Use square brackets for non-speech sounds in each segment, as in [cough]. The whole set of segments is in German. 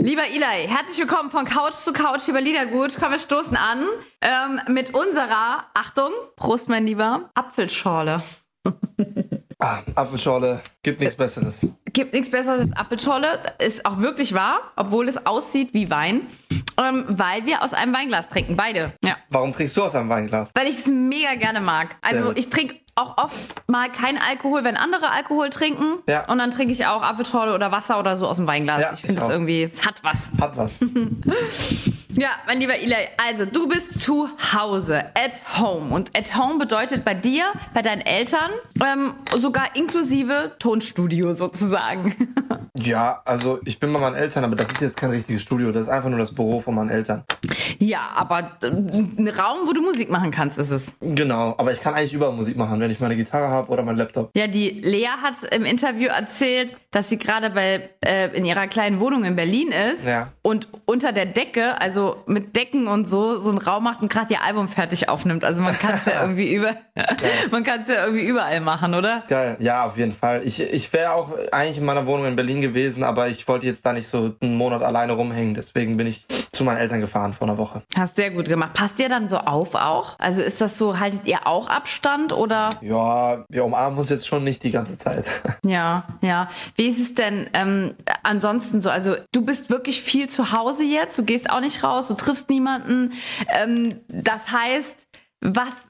Lieber Eli, herzlich willkommen von Couch zu Couch über Liedergut. Komm, wir stoßen an ähm, mit unserer, Achtung, Prost, mein Lieber, Apfelschorle. [laughs] Ah, Apfelschorle, gibt nichts Besseres. Gibt nichts Besseres als Apfelschorle. Ist auch wirklich wahr, obwohl es aussieht wie Wein. Ähm, weil wir aus einem Weinglas trinken, beide. Ja. Warum trinkst du aus einem Weinglas? Weil ich es mega gerne mag. Also ich trinke auch oft mal keinen Alkohol, wenn andere Alkohol trinken. Ja. Und dann trinke ich auch Apfelschorle oder Wasser oder so aus dem Weinglas. Ja, ich finde auch. irgendwie, es hat was. Hat was. [laughs] Ja, mein lieber Eli, also du bist zu Hause, at home. Und at home bedeutet bei dir, bei deinen Eltern, ähm, sogar inklusive Tonstudio sozusagen. [laughs] ja, also ich bin bei meinen Eltern, aber das ist jetzt kein richtiges Studio. Das ist einfach nur das Büro von meinen Eltern. Ja, aber äh, ein Raum, wo du Musik machen kannst, ist es. Genau, aber ich kann eigentlich überall Musik machen, wenn ich meine Gitarre habe oder meinen Laptop. Ja, die Lea hat im Interview erzählt, dass sie gerade bei äh, in ihrer kleinen Wohnung in Berlin ist Ja. und unter der Decke, also mit Decken und so, so einen Raum macht und gerade ihr Album fertig aufnimmt. Also man kann es ja [laughs] irgendwie über, [laughs] man kann es ja irgendwie überall machen, oder? Geil, ja, auf jeden Fall. Ich, ich wäre auch eigentlich in meiner Wohnung in Berlin gewesen, aber ich wollte jetzt da nicht so einen Monat alleine rumhängen. Deswegen bin ich zu meinen Eltern gefahren vor einer Woche. Hast sehr gut gemacht. Passt ihr dann so auf auch? Also ist das so, haltet ihr auch Abstand oder? Ja, wir umarmen uns jetzt schon nicht die ganze Zeit. [laughs] Ja, ja. Wie ist es denn ähm, ansonsten so? Also du bist wirklich viel zu Hause jetzt, du gehst auch nicht raus, du triffst niemanden. Ähm, das heißt, was,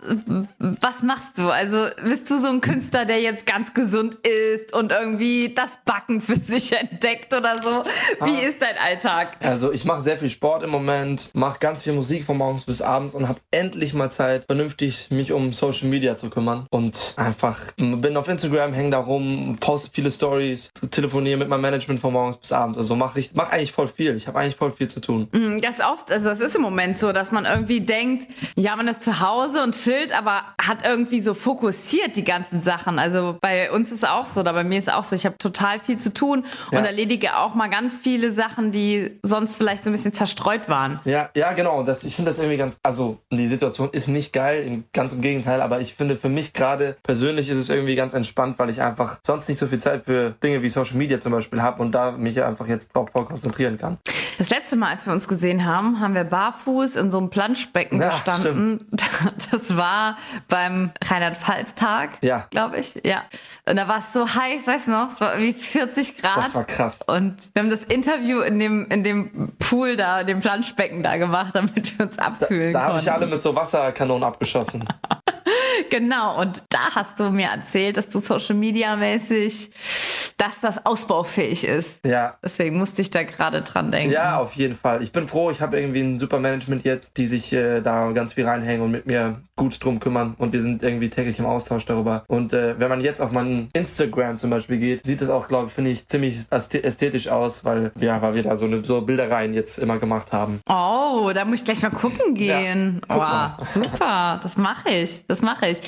was machst du? Also bist du so ein Künstler, der jetzt ganz gesund ist und irgendwie das Backen für sich [laughs] entdeckt oder so? Wie ist dein Alltag? Also ich mache sehr viel Sport im Moment, mache ganz viel Musik von morgens bis abends und habe endlich mal Zeit, vernünftig mich um Social Media zu kümmern und einfach bin auf Instagram, hänge da rum, poste viele Stories, telefoniere mit meinem Management von morgens bis abends. Also mache ich mach eigentlich voll viel. Ich habe eigentlich voll viel zu tun. Das ist oft, also es ist im Moment so, dass man irgendwie denkt, ja, man ist zu Hause und chillt, aber hat irgendwie so fokussiert die ganzen Sachen. Also bei uns ist auch so, oder bei mir ist auch so, ich habe total viel zu tun Ja. und erledige auch mal ganz viele Sachen, die sonst vielleicht so ein bisschen zerstreut waren. Ja, ja, genau. Das, ich finde das irgendwie ganz, also die Situation ist nicht geil, ganz im Gegenteil, aber ich finde für mich gerade persönlich ist es irgendwie ganz entspannt, weil ich einfach sonst nicht so viel Zeit für Dinge wie Social Media zum Beispiel habe und da mich einfach jetzt drauf voll konzentrieren kann. Das letzte Mal, als wir uns gesehen haben, haben wir barfuß in so einem Planschbecken Ja, gestanden. [laughs] Das war beim Rheinland-Pfalz-Tag, Ja. glaube ich. Ja. Und da war es so heiß, weißt du noch? Es war irgendwie 40 Grad. Das war krass. Und wir haben das Interview in dem, in dem Pool da, dem Planschbecken da gemacht, damit wir uns abkühlen Da habe konnten. ich alle mit so Wasserkanonen abgeschossen. [laughs] Genau, und da hast du mir erzählt, dass du Social Media mäßig, dass das ausbaufähig ist. Ja. Deswegen musste ich da gerade dran denken. Ja, auf jeden Fall. Ich bin froh, ich habe irgendwie ein super Management jetzt, die sich äh, da ganz viel reinhängen und mit mir gut drum kümmern und wir sind irgendwie täglich im Austausch darüber. Und äh, wenn man jetzt auf meinen Instagram zum Beispiel geht, sieht es auch, glaube ich, finde ich, ziemlich ästhe- ästhetisch aus, weil, ja, weil wir da so eine so Bildereien jetzt immer gemacht haben. Oh, da muss ich gleich mal gucken gehen. guck mal. wow, super, das mache ich, das mache ich.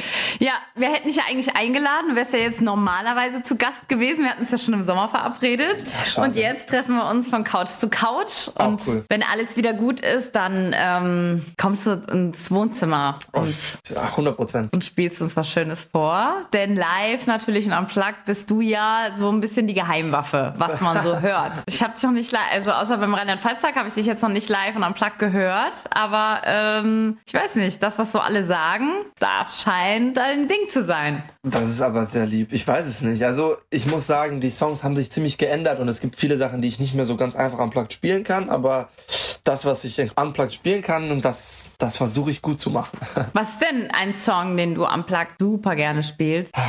Ja, wir hätten dich ja eigentlich eingeladen, du wärst ja jetzt normalerweise zu Gast gewesen. Wir hatten uns ja schon im Sommer verabredet. schade. und jetzt treffen wir uns von Couch zu Couch. Auch und cool. wenn alles wieder gut ist, dann ähm, kommst du ins Wohnzimmer und, Ja, 100 Prozent. und spielst uns was Schönes vor. Denn live natürlich und am Plug bist du ja so ein bisschen die Geheimwaffe, was man so [laughs] hört. Ich habe dich noch nicht live, also außer beim Rheinland-Pfalz-Tag habe ich dich jetzt noch nicht live und am Plug gehört. Aber ähm, ich weiß nicht, das, was so alle sagen, das scheint dein Ding zu sein. Das ist aber sehr lieb. Ich weiß es nicht. Also ich muss sagen, die Songs haben sich ziemlich geändert und es gibt viele Sachen, die ich nicht mehr so ganz einfach unplugged spielen kann, aber das, was ich unplugged spielen kann, und das, das versuche ich gut zu machen. [laughs] Was ist denn ein Song, den du am Plug super gerne spielst? [sighs]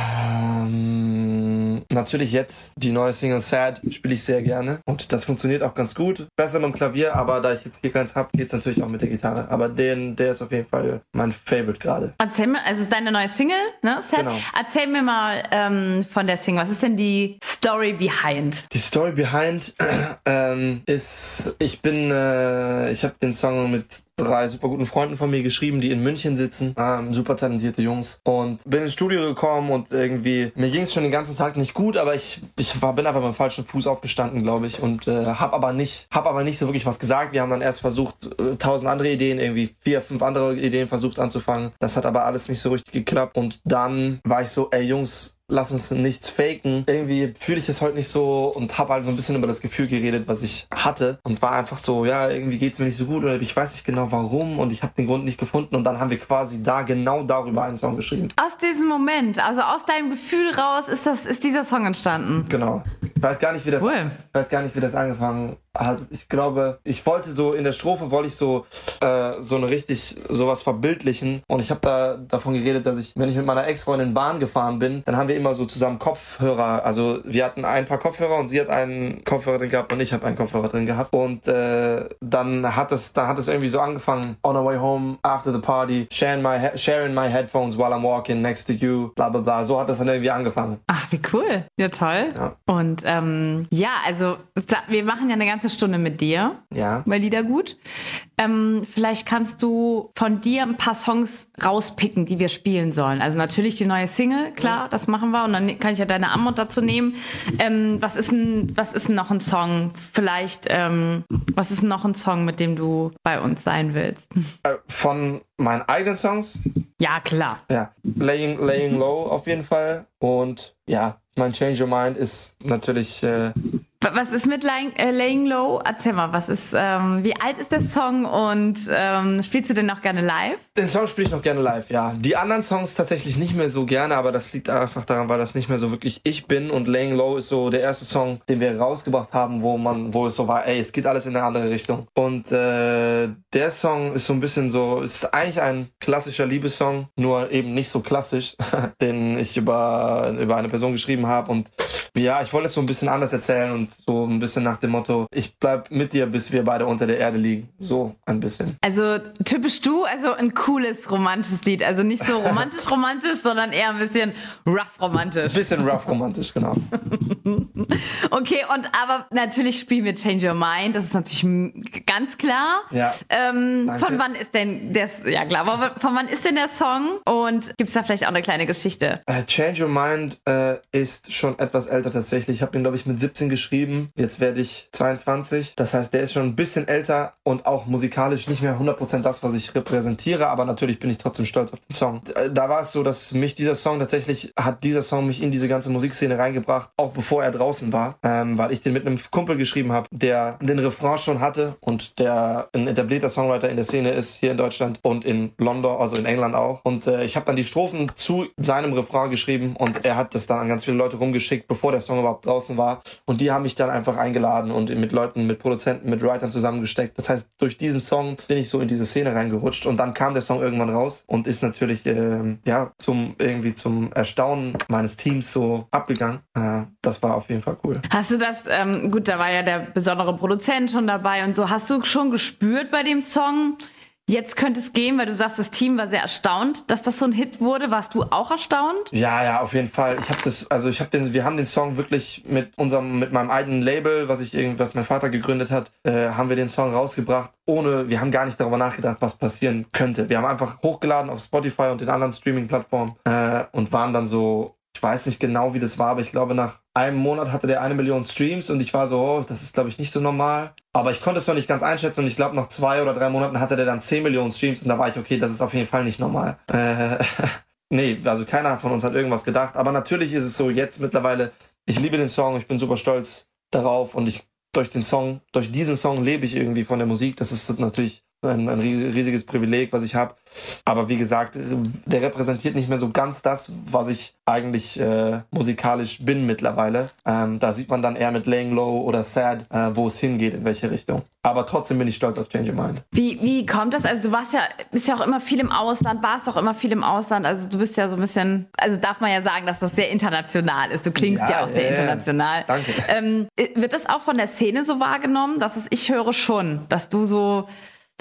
natürlich jetzt die neue Single Sad spiele ich sehr gerne und das funktioniert auch ganz gut. Besser mit dem Klavier, aber da ich jetzt hier keins habe, geht's natürlich auch mit der Gitarre. Aber den, der ist auf jeden Fall mein Favorite gerade. Erzähl mir, also deine neue Single, ne? Sad? Genau. Erzähl mir mal ähm, von der Single. Was ist denn die Story behind? Die Story behind [clears throat] ähm, ist, ich bin, äh, ich habe den Song mit drei super guten Freunden von mir geschrieben, die in München sitzen, ähm, super talentierte Jungs und bin ins Studio gekommen und irgendwie mir ging es schon den ganzen Tag nicht gut, aber ich ich war bin einfach mit dem falschen Fuß aufgestanden, glaube ich und äh, habe aber nicht hab aber nicht so wirklich was gesagt. Wir haben dann erst versucht äh, tausend andere Ideen, irgendwie vier fünf andere Ideen versucht anzufangen. Das hat aber alles nicht so richtig geklappt und dann war ich so, ey Jungs lass uns nichts faken. Irgendwie fühle ich es heute nicht so und habe halt so ein bisschen über das Gefühl geredet, was ich hatte und war einfach so, ja, irgendwie geht's mir nicht so gut oder ich weiß nicht genau warum und ich habe den Grund nicht gefunden und dann haben wir quasi da genau darüber einen Song geschrieben. Aus diesem Moment, also aus deinem Gefühl raus ist das ist dieser Song entstanden. Genau. Ich weiß gar nicht, wie das Cool. weiß gar nicht, wie das angefangen hat. Ich glaube, ich wollte so in der Strophe wollte ich so äh, so eine richtig sowas verbildlichen und ich habe da davon geredet, dass ich, wenn ich mit meiner Ex-Freundin Bahn gefahren bin, dann haben wir immer so zusammen Kopfhörer, also wir hatten ein paar Kopfhörer und sie hat einen Kopfhörer drin gehabt und ich habe einen Kopfhörer drin gehabt und äh, dann hat es dann hat es irgendwie so angefangen on our way home after the party sharing my sharing my headphones while I'm walking next to you bla bla bla so hat das dann irgendwie angefangen. Ach, wie cool. Ja, toll. Ja. Und ähm, ja, also wir machen ja eine ganze Stunde mit dir Ja. bei Liedergut. Ähm, vielleicht kannst du von dir ein paar Songs rauspicken, die wir spielen sollen. Also natürlich die neue Single, klar, das machen wir. Und dann kann ich ja deine Anmut dazu nehmen. Ähm, was, ist denn, was ist noch ein Song? Vielleicht, ähm, was ist noch ein Song, mit dem du bei uns sein willst? Äh, von meinen eigenen Songs Ja, klar. Ja, Laying, laying Low auf jeden Fall. Und ja, mein Change Your Mind ist natürlich, äh, Was ist mit Laying, äh, Laying Low? Erzähl mal, was ist, ähm, wie alt ist der Song und ähm, spielst du den noch gerne live? den Song spiele ich noch gerne live, ja. Die anderen Songs tatsächlich nicht mehr so gerne, aber das liegt einfach daran, weil das nicht mehr so wirklich ich bin. Und Laying Low ist so der erste Song, den wir rausgebracht haben, wo man, wo es so war, ey, es geht alles in eine andere Richtung. Und äh, der Song ist so ein bisschen so, ist eigentlich ein klassischer Liebessong, nur eben nicht so klassisch, [laughs] den ich über, über eine Person geschrieben habe. Und ja, ich wollte es so ein bisschen anders erzählen und so ein bisschen nach dem Motto, ich bleib mit dir, bis wir beide unter der Erde liegen. So ein bisschen. Also typisch du, also ein cooles romantisches Lied. Also nicht so romantisch romantisch, sondern eher ein bisschen rough romantisch. Bisschen rough romantisch, genau. [laughs] Okay, und aber natürlich spielen wir Change Your Mind, das ist natürlich ganz klar. Ja. Ähm, von wann ist denn das, ja klar, von, wann ist denn der Song? Und gibt es da vielleicht auch eine kleine Geschichte? Äh, Change Your Mind äh, ist schon etwas älter tatsächlich. Ich habe den, glaube ich, mit 17 geschrieben. Jetzt werde ich 22. Das heißt, der ist schon ein bisschen älter und auch musikalisch nicht mehr 100% das, was ich repräsentiere. Aber natürlich bin ich trotzdem stolz auf den Song. Äh, Da war es so, dass mich dieser Song tatsächlich, hat dieser Song mich in diese ganze Musikszene reingebracht, auch bevor er draußen war. Ähm, weil ich den mit einem Kumpel geschrieben habe, der den Refrain schon hatte und der ein etablierter Songwriter in der Szene ist, hier in Deutschland und in London, also in England auch. Und äh, ich habe dann die Strophen zu seinem Refrain geschrieben und er hat das dann an ganz viele Leute rumgeschickt, bevor der Song überhaupt draußen war. Und die haben mich dann einfach eingeladen und mit Leuten, mit Produzenten, mit Writern zusammengesteckt. Das heißt, durch diesen Song bin ich so in diese Szene reingerutscht und dann kam der Song irgendwann raus und ist natürlich ähm, ja zum irgendwie zum Erstaunen meines Teams so abgegangen. Äh, das war auf jeden Fall cool. Hast du das, ähm, gut, da war ja der besondere Produzent schon dabei und so, hast du schon gespürt bei dem Song, jetzt könnte es gehen, weil du sagst, das Team war sehr erstaunt, dass das so ein Hit wurde. Warst du auch erstaunt? Ja, ja, auf jeden Fall. Ich habe das, also ich habe den, wir haben den Song wirklich mit unserem, mit meinem eigenen Label, was ich was mein Vater gegründet hat, äh, haben wir den Song rausgebracht, ohne, wir haben gar nicht darüber nachgedacht, was passieren könnte. Wir haben einfach hochgeladen auf Spotify und den anderen Streaming-Plattformen äh, und waren dann so, ich weiß nicht genau, wie das war, aber ich glaube, nach einem Monat hatte der eine Million Streams und ich war so, oh, das ist, glaube ich, nicht so normal. Aber ich konnte es noch nicht ganz einschätzen und ich glaube, nach zwei oder drei Monaten hatte der dann 10 Millionen Streams und da war ich, okay, das ist auf jeden Fall nicht normal. Äh, [laughs] nee, also keiner von uns hat irgendwas gedacht. Aber natürlich ist es so, jetzt mittlerweile, ich liebe den Song, ich bin super stolz darauf und ich durch den Song, durch diesen Song lebe ich irgendwie von der Musik. Das ist natürlich ein, ein ries- riesiges Privileg, was ich habe. Aber wie gesagt, der repräsentiert nicht mehr so ganz das, was ich eigentlich äh, musikalisch bin mittlerweile. Ähm, da sieht man dann eher mit Laying Low oder Sad, äh, wo es hingeht, in welche Richtung. Aber trotzdem bin ich stolz auf Change Your Mind. Wie, wie kommt das? Also du warst ja, bist ja auch immer viel im Ausland, warst auch immer viel im Ausland. Also du bist ja so ein bisschen, also darf man ja sagen, dass das sehr international ist. Du klingst ja, Ja, auch sehr international. Danke. Ähm, wird das auch von der Szene so wahrgenommen? Dass es, ich höre schon, dass du so,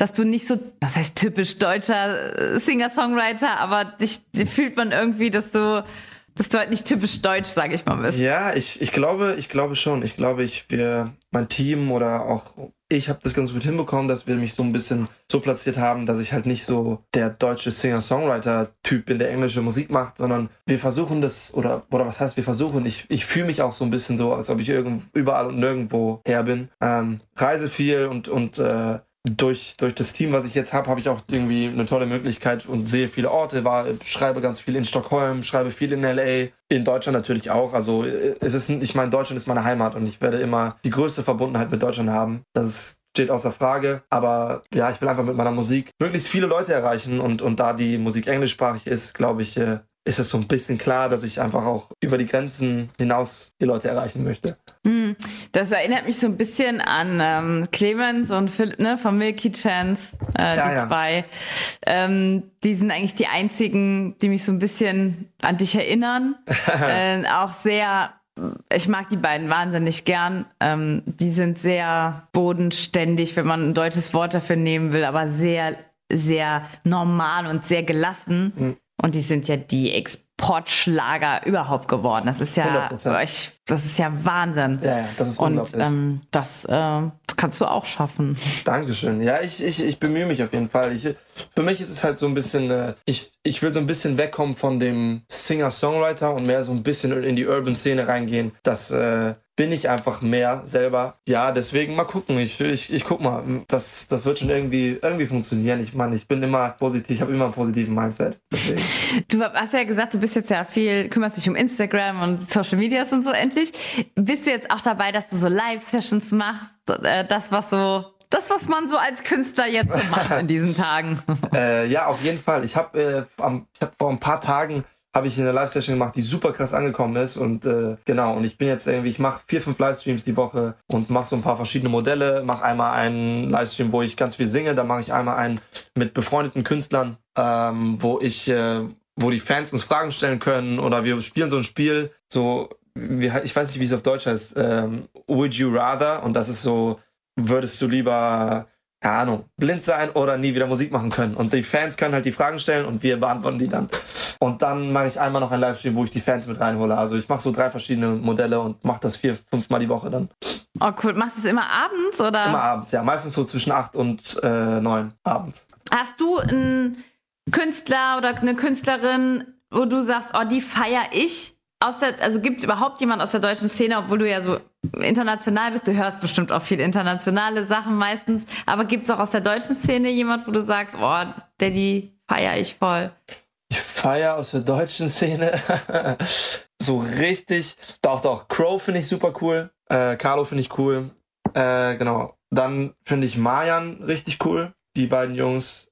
dass du nicht so, das heißt typisch deutscher äh, Singer-Songwriter, aber dich, dich fühlt man irgendwie, dass du, dass du halt nicht typisch deutsch, sag ich mal, bist. Ja, ich, ich glaube, ich glaube schon. Ich glaube, ich, wir, mein Team oder auch ich habe das ganz gut hinbekommen, dass wir mich so ein bisschen so platziert haben, dass ich halt nicht so der deutsche Singer-Songwriter-Typ bin, der englische Musik macht, sondern wir versuchen das, oder, oder was heißt wir versuchen, ich, ich fühle mich auch so ein bisschen so, als ob ich irgend, überall und nirgendwo her bin. Ähm, reise viel und, und äh, durch, durch das Team, was ich jetzt habe, habe ich auch irgendwie eine tolle Möglichkeit und sehe viele Orte, war, schreibe ganz viel in Stockholm, schreibe viel in LA, in Deutschland natürlich auch. Also äh, es ist, ich meine, Deutschland ist meine Heimat und ich werde immer die größte Verbundenheit mit Deutschland haben. Das ist steht außer Frage. Aber ja, ich will einfach mit meiner Musik möglichst viele Leute erreichen und, und da die Musik englischsprachig ist, glaube ich, äh, ist es so ein bisschen klar, dass ich einfach auch über die Grenzen hinaus die Leute erreichen möchte. Hm, das erinnert mich so ein bisschen an ähm, Clemens und Philipp ne, von Milky Chance, äh, ja, die ja. zwei. Ähm, die sind eigentlich die einzigen, die mich so ein bisschen an dich erinnern. [laughs] äh, auch sehr ich mag die beiden wahnsinnig gern. Ähm, die sind sehr bodenständig, wenn man ein deutsches Wort dafür nehmen will, aber sehr, sehr normal und sehr gelassen. Mhm. Und die sind ja die Exportschlager überhaupt geworden. Das ist ja, ich, das ist ja Wahnsinn. Ja, ja das ist Und ähm, das, äh, das, kannst du auch schaffen. [laughs] Dankeschön. Ja, ich, ich, ich bemühe mich auf jeden Fall. Ich, für mich ist es halt so ein bisschen, äh, ich, ich will so ein bisschen wegkommen von dem Singer-Songwriter und mehr so ein bisschen in die Urban-Szene reingehen. Das äh, bin ich einfach mehr selber. Ja, deswegen mal gucken. Ich, ich, ich guck mal. Das, das wird schon irgendwie, irgendwie funktionieren. Ich meine, ich bin immer positiv, ich habe immer einen positiven Mindset. Deswegen. [laughs] Du hast ja gesagt, du bist jetzt ja viel, kümmerst dich um Instagram und Social Medias und so endlich. Bist du jetzt auch dabei, dass du so Live-Sessions machst? Äh, das, was so das, was man so als Künstler jetzt so macht in diesen [laughs] Tagen. äh, ja, auf jeden Fall. Ich habe äh, hab vor ein paar Tagen habe ich eine Live-Session gemacht, die super krass angekommen ist. Und äh, genau, und ich bin jetzt irgendwie, ich mache vier, fünf Livestreams die Woche und mache so ein paar verschiedene Modelle. Mache einmal einen Livestream, wo ich ganz viel singe, dann mache ich einmal einen mit befreundeten Künstlern, ähm, wo ich, äh, wo die Fans uns Fragen stellen können oder wir spielen so ein Spiel, so, wie, ich weiß nicht, wie es auf Deutsch heißt, ähm, Would You Rather? Und das ist so, würdest du lieber keine Ahnung, blind sein oder nie wieder Musik machen können. Und die Fans können halt die Fragen stellen und wir beantworten die dann. Und dann mache ich einmal noch ein Livestream, wo ich die Fans mit reinhole. Also ich mache so drei verschiedene Modelle und mache das vier, fünf Mal die Woche dann. Oh cool. Machst du es immer abends oder? Immer abends, ja. Meistens so zwischen acht und äh, neun abends. Hast du einen Künstler oder eine Künstlerin, wo du sagst, oh, die feiere ich? Aus der, also gibt es überhaupt jemand aus der deutschen Szene, obwohl du ja so international bist, du hörst bestimmt auch viel internationale Sachen meistens, aber gibt es auch aus der deutschen Szene jemand, wo du sagst, oh, Daddy feiere ich voll? Ich feiere aus der deutschen Szene [laughs] so richtig. Doch, doch, Crow finde ich super cool. Äh, Carlo finde ich cool. Äh, genau. Dann finde ich Mayan richtig cool. Die beiden Jungs.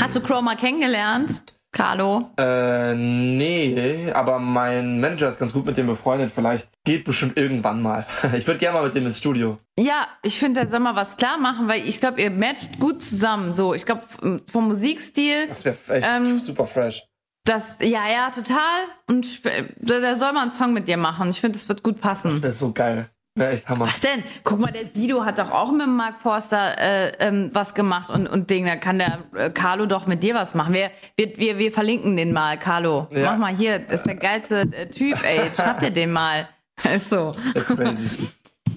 Hast du Crow mal kennengelernt? Carlo? Äh, nee, aber mein Manager ist ganz gut mit dem befreundet. Vielleicht geht bestimmt irgendwann mal. [laughs] Ich würde gerne mal mit dem ins Studio. Ja, ich finde, da soll mal was klar machen, weil ich glaube, ihr matcht gut zusammen. So, ich glaube, vom Musikstil. Das wäre echt ähm, super fresh. Das, ja, ja, total. Und da soll man einen Song mit dir machen. Ich finde, das wird gut passen. Das wäre so geil. Ja, echt Hammer. Was denn? Guck mal, der Sido hat doch auch mit Mark Forster äh, ähm, was gemacht und, und Ding, da kann der äh, Carlo doch mit dir was machen. Wir, wir, wir, wir verlinken den mal, Carlo. Ja. Mach mal hier, das ist der geilste äh, Typ, ey. Schnapp dir den mal. [laughs] Ist so.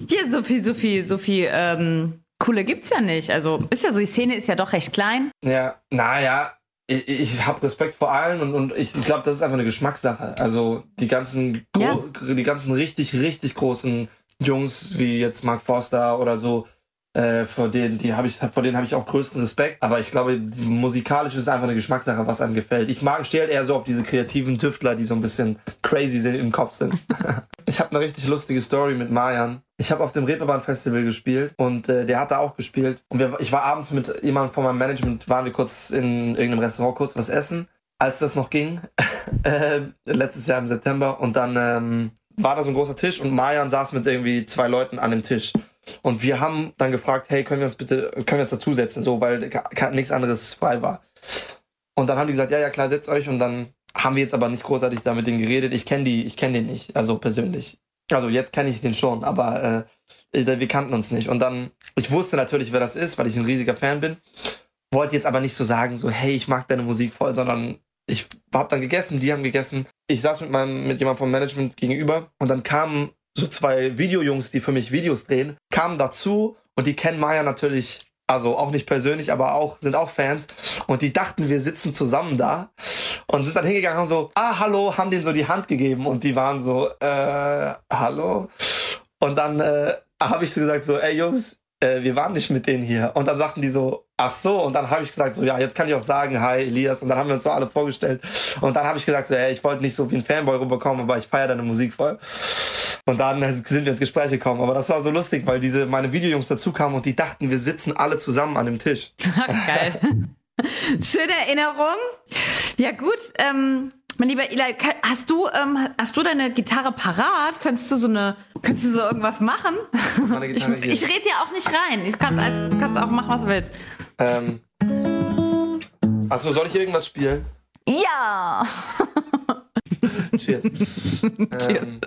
Hier, so viel, so viel, so viel ähm, Coole gibt's ja nicht. Also ist ja so, die Szene ist ja doch recht klein. Ja, naja, ich, ich habe Respekt vor allen und, und ich, ich glaube, das ist einfach eine Geschmackssache. Also die ganzen, ja. die ganzen richtig, richtig großen Jungs wie jetzt Mark Forster oder so, äh, vor denen, die habe ich, vor denen habe ich auch größten Respekt. Aber ich glaube, musikalisch ist einfach eine Geschmackssache, was einem gefällt. Ich mag, stehe halt eher so auf diese kreativen Tüftler, die so ein bisschen crazy sind, im Kopf sind. [laughs] ich habe eine richtig lustige Story mit Marian. Ich habe auf dem Reeperbahn Festival gespielt und äh, der hat da auch gespielt. Und wir, ich war abends mit jemandem von meinem Management, waren wir kurz in irgendeinem Restaurant kurz was essen, als das noch ging, [laughs] äh, letztes Jahr im September. Und dann ähm, war da so ein großer Tisch und Marian saß mit irgendwie zwei Leuten an dem Tisch. Und wir haben dann gefragt, hey, können wir uns bitte, können wir uns dazusetzen, so, weil nichts anderes frei war. Und dann haben die gesagt, ja, ja, klar, setzt euch. Und dann haben wir jetzt aber nicht großartig da mit denen geredet. Ich kenne die, ich kenne den nicht, also persönlich. Also jetzt kenne ich den schon, aber äh, wir kannten uns nicht. Und dann, ich wusste natürlich, wer das ist, weil ich ein riesiger Fan bin. Wollte jetzt aber nicht so sagen, so, hey, ich mag deine Musik voll, sondern ich habe dann gegessen, die haben gegessen. Ich saß mit meinem, mit jemandem vom Management gegenüber und dann kamen so zwei Videojungs, die für mich Videos drehen, kamen dazu und die kennen Maya natürlich, also auch nicht persönlich, aber auch, sind auch Fans und die dachten, wir sitzen zusammen da und sind dann hingegangen und so, ah, hallo, haben denen so die Hand gegeben und die waren so, äh, hallo? Und dann äh, habe ich so gesagt so, ey Jungs, äh, wir waren nicht mit denen hier. Und dann sagten die so, ach so. Und dann habe ich gesagt, so, ja, jetzt kann ich auch sagen, hi Elias. Und dann haben wir uns so alle vorgestellt. Und dann habe ich gesagt, so, ey, ich wollte nicht so wie ein Fanboy rüberkommen, aber ich feiere deine Musik voll. Und dann sind wir ins Gespräch gekommen. Aber das war so lustig, weil diese meine Videojungs dazu kamen und die dachten, wir sitzen alle zusammen an dem Tisch. [laughs] Geil. [laughs] Schöne Erinnerung. Ja, gut. Ähm, mein lieber Eli, hast du, ähm, hast du deine Gitarre parat? Könntest du so eine, könntest du so irgendwas machen? ich, ich rede dir auch nicht rein. Ich kann's, du kannst auch machen, was du willst. Ähm, achso, soll ich irgendwas spielen? Ja. [laughs] Cheers. [laughs] Cheers. Ähm,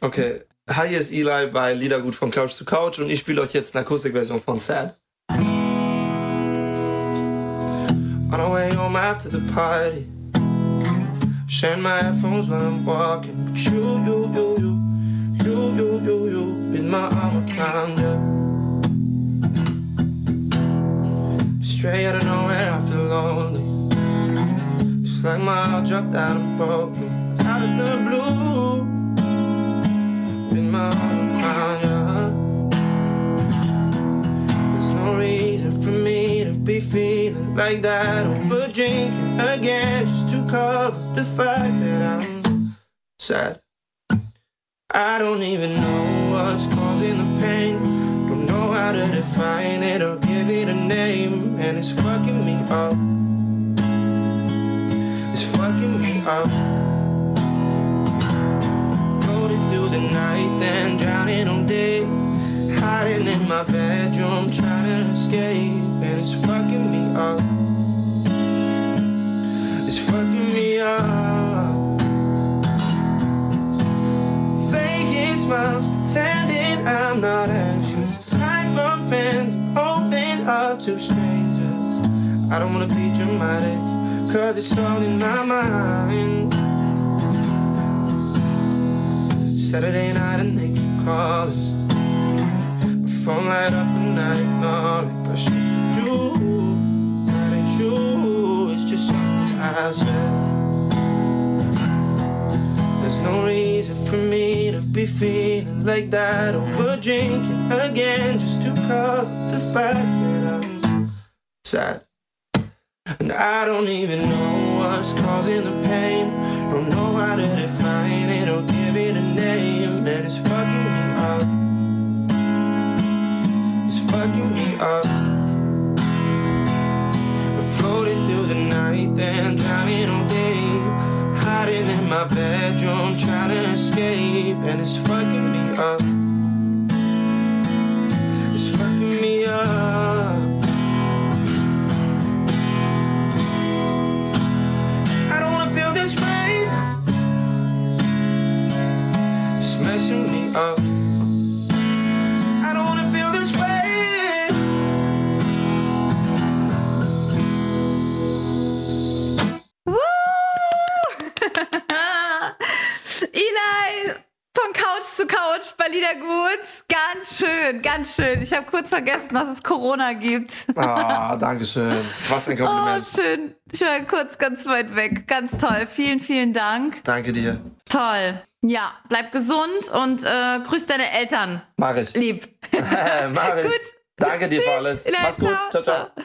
okay. Hi, hier ist Eli bei Liedergut von Couch zu Couch und ich spiele euch jetzt eine Akustikversion von Sad. On our way home after the party Sharing my headphones while I'm walking You, Straight out of nowhere I feel lonely It's like my heart dropped out and broke me Out of the blue With my around you There's no reason for me to be feeling like that over drinking again just to cover the fact that I'm sad. I don't even know what's causing the pain. How to define it or give it a name, and it's fucking me up. It's fucking me up. Floating through the night, then drowning all day. Hiding in my bedroom, trying to escape, and it's fucking me up. It's fucking me up. Faking smiles, pretending I'm not anxious. Open up to strangers. I don't wanna be dramatic, cause it's all in my mind. Saturday night and they keep calling My phone light up and I ignore it Cause you, that ain't you It's just something I said There's no reason for me be feeling like that Over drinking again Just to cover the fact that I'm sad. And I don't even know what's causing the pain. Don't know how to define it or give it a name. And it's fucking my bedroom, trying to escape, and it's fucking schön, ganz schön. Ich habe kurz vergessen, dass es Corona gibt. Ah, danke schön. Was ein Kompliment. Oh, schön. Ich war kurz ganz weit weg. Ganz toll. Vielen, vielen Dank. Danke dir. Toll. Ja, bleib gesund und äh, grüß deine Eltern. Mach ich. Lieb. [laughs] Mach ich. [laughs] Gut. Danke dir für alles. Mach's gut. ciao. ciao. ciao.